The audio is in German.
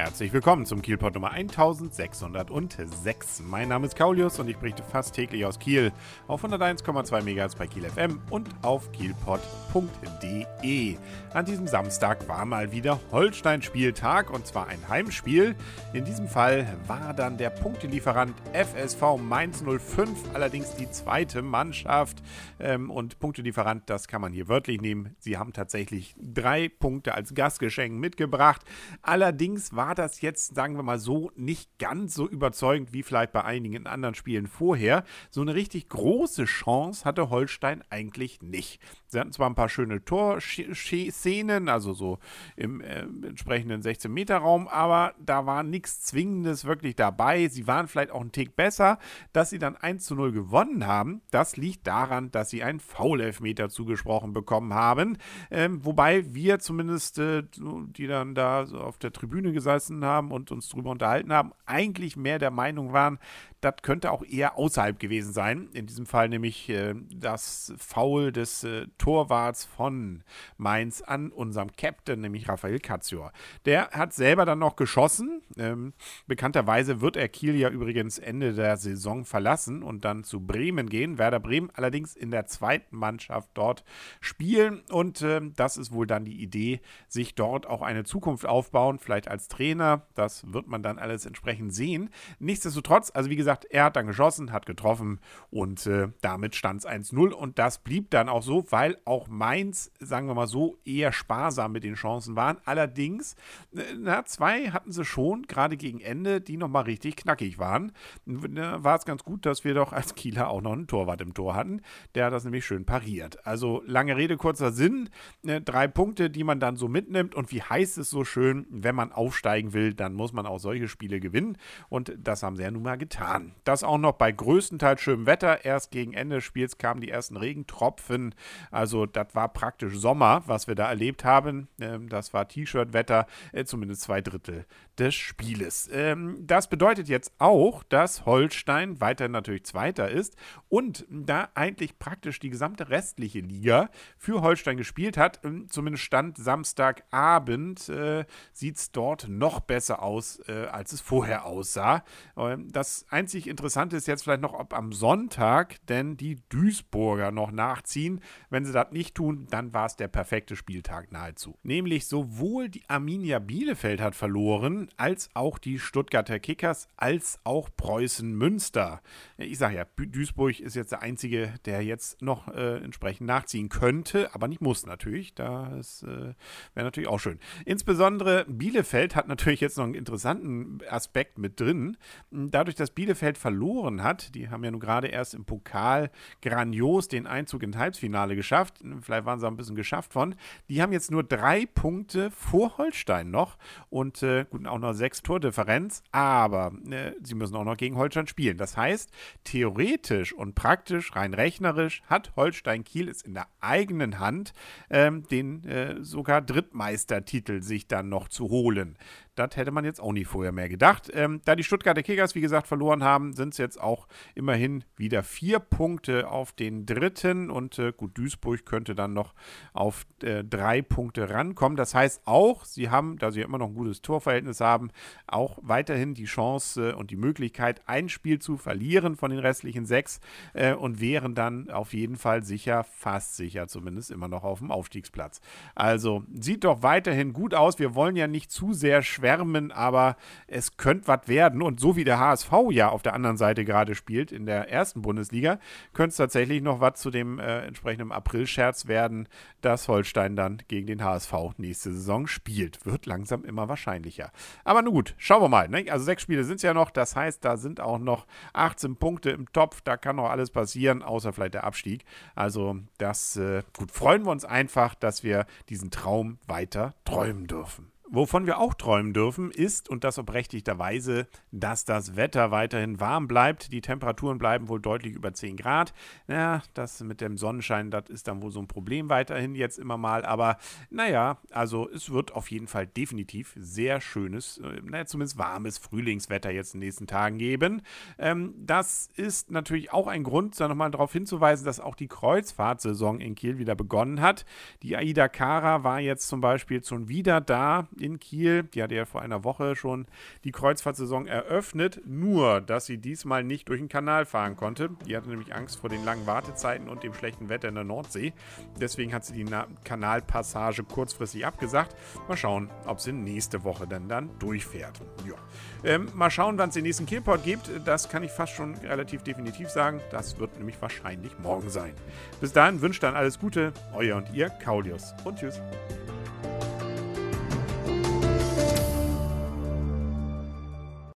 Herzlich willkommen zum Kielpot Nummer 1606. Mein Name ist Kaulius und ich berichte fast täglich aus Kiel auf 101,2 MHz bei Kiel FM und auf kielpot.de. An diesem Samstag war mal wieder Holstein-Spieltag und zwar ein Heimspiel. In diesem Fall war dann der Punktelieferant FSV Mainz 05, allerdings die zweite Mannschaft. Ähm, und Punktelieferant, das kann man hier wörtlich nehmen. Sie haben tatsächlich drei Punkte als Gastgeschenk mitgebracht. Allerdings war war das jetzt, sagen wir mal so, nicht ganz so überzeugend wie vielleicht bei einigen anderen Spielen vorher. So eine richtig große Chance hatte Holstein eigentlich nicht. Sie hatten zwar ein paar schöne Torszenen, also so im äh, entsprechenden 16-Meter-Raum, aber da war nichts Zwingendes wirklich dabei. Sie waren vielleicht auch ein Tick besser. Dass sie dann 1 zu 0 gewonnen haben, das liegt daran, dass sie einen Foul-Elfmeter zugesprochen bekommen haben. Ähm, wobei wir zumindest, äh, die dann da so auf der Tribüne gesessen haben und uns darüber unterhalten haben, eigentlich mehr der Meinung waren, das könnte auch eher außerhalb gewesen sein. In diesem Fall nämlich äh, das Foul des äh, Torwarts von Mainz an unserem Captain, nämlich Raphael Katzior. Der hat selber dann noch geschossen. Ähm, bekannterweise wird er Kiel ja übrigens Ende der Saison verlassen und dann zu Bremen gehen. Werder Bremen allerdings in der zweiten Mannschaft dort spielen und äh, das ist wohl dann die Idee, sich dort auch eine Zukunft aufbauen, vielleicht als Trainer. Das wird man dann alles entsprechend sehen. Nichtsdestotrotz, also wie gesagt, er hat dann geschossen, hat getroffen und äh, damit stand es 1-0 und das blieb dann auch so, weil auch Mainz, sagen wir mal so, eher sparsam mit den Chancen waren. Allerdings, äh, na, zwei hatten sie schon, gerade gegen Ende, die nochmal richtig knackig waren. Da war es ganz gut, dass wir doch als Kieler auch noch einen Torwart im Tor hatten. Der hat das nämlich schön pariert. Also lange Rede, kurzer Sinn. Äh, drei Punkte, die man dann so mitnimmt und wie heißt es so schön, wenn man aufsteigen will, dann muss man auch solche Spiele gewinnen und das haben sie ja nun mal getan an. Das auch noch bei größtenteils schönem Wetter. Erst gegen Ende des Spiels kamen die ersten Regentropfen. Also das war praktisch Sommer, was wir da erlebt haben. Ähm, das war T-Shirt-Wetter, äh, zumindest zwei Drittel des Spieles. Ähm, das bedeutet jetzt auch, dass Holstein weiterhin natürlich Zweiter ist und da eigentlich praktisch die gesamte restliche Liga für Holstein gespielt hat. Ähm, zumindest Stand Samstagabend äh, sieht es dort noch besser aus, äh, als es vorher aussah. Ähm, das einzig Interessante ist jetzt vielleicht noch, ob am Sonntag denn die Duisburger noch nachziehen. Wenn sie das nicht tun, dann war es der perfekte Spieltag nahezu. Nämlich sowohl die Arminia Bielefeld hat verloren, als auch die Stuttgarter Kickers, als auch Preußen Münster. Ich sage ja, Duisburg ist jetzt der einzige, der jetzt noch äh, entsprechend nachziehen könnte, aber nicht muss natürlich. Das äh, wäre natürlich auch schön. Insbesondere Bielefeld hat natürlich jetzt noch einen interessanten Aspekt mit drin. Dadurch, dass Bielefeld verloren hat, die haben ja nun gerade erst im Pokal grandios den Einzug ins Halbfinale geschafft. Vielleicht waren sie ein bisschen geschafft von. Die haben jetzt nur drei Punkte vor Holstein noch und äh, gut, auch noch sechs Tordifferenz, aber äh, sie müssen auch noch gegen Holstein spielen. Das heißt, theoretisch und praktisch, rein rechnerisch, hat Holstein Kiel es in der eigenen Hand, ähm, den äh, sogar Drittmeistertitel sich dann noch zu holen. Das hätte man jetzt auch nicht vorher mehr gedacht. Ähm, da die Stuttgarter Kickers, wie gesagt, verloren haben, sind es jetzt auch immerhin wieder vier Punkte auf den dritten. Und äh, gut, Duisburg könnte dann noch auf äh, drei Punkte rankommen. Das heißt auch, sie haben, da sie immer noch ein gutes Torverhältnis haben, auch weiterhin die Chance und die Möglichkeit, ein Spiel zu verlieren von den restlichen sechs äh, und wären dann auf jeden Fall sicher, fast sicher zumindest, immer noch auf dem Aufstiegsplatz. Also sieht doch weiterhin gut aus. Wir wollen ja nicht zu sehr schwer schwärmen, aber es könnte was werden. Und so wie der HSV ja auf der anderen Seite gerade spielt, in der ersten Bundesliga, könnte es tatsächlich noch was zu dem äh, entsprechenden April-Scherz werden, dass Holstein dann gegen den HSV nächste Saison spielt. Wird langsam immer wahrscheinlicher. Aber nun gut, schauen wir mal. Ne? Also sechs Spiele sind es ja noch. Das heißt, da sind auch noch 18 Punkte im Topf. Da kann noch alles passieren, außer vielleicht der Abstieg. Also das, äh, gut, freuen wir uns einfach, dass wir diesen Traum weiter träumen dürfen. Wovon wir auch träumen dürfen, ist, und das berechtigterweise, dass das Wetter weiterhin warm bleibt. Die Temperaturen bleiben wohl deutlich über 10 Grad. Ja, das mit dem Sonnenschein, das ist dann wohl so ein Problem weiterhin jetzt immer mal. Aber naja, also es wird auf jeden Fall definitiv sehr schönes, äh, naja, zumindest warmes Frühlingswetter jetzt in den nächsten Tagen geben. Ähm, das ist natürlich auch ein Grund, da nochmal darauf hinzuweisen, dass auch die Kreuzfahrtsaison in Kiel wieder begonnen hat. Die Aida Cara war jetzt zum Beispiel schon wieder da in Kiel. Die hatte ja vor einer Woche schon die Kreuzfahrtsaison eröffnet, nur dass sie diesmal nicht durch den Kanal fahren konnte. Die hatte nämlich Angst vor den langen Wartezeiten und dem schlechten Wetter in der Nordsee. Deswegen hat sie die Na Kanalpassage kurzfristig abgesagt. Mal schauen, ob sie nächste Woche dann, dann durchfährt. Ja. Ähm, mal schauen, wann es den nächsten Kielport gibt. Das kann ich fast schon relativ definitiv sagen. Das wird nämlich wahrscheinlich morgen sein. Bis dahin wünscht dann alles Gute, euer und ihr, Kaulius. Und tschüss.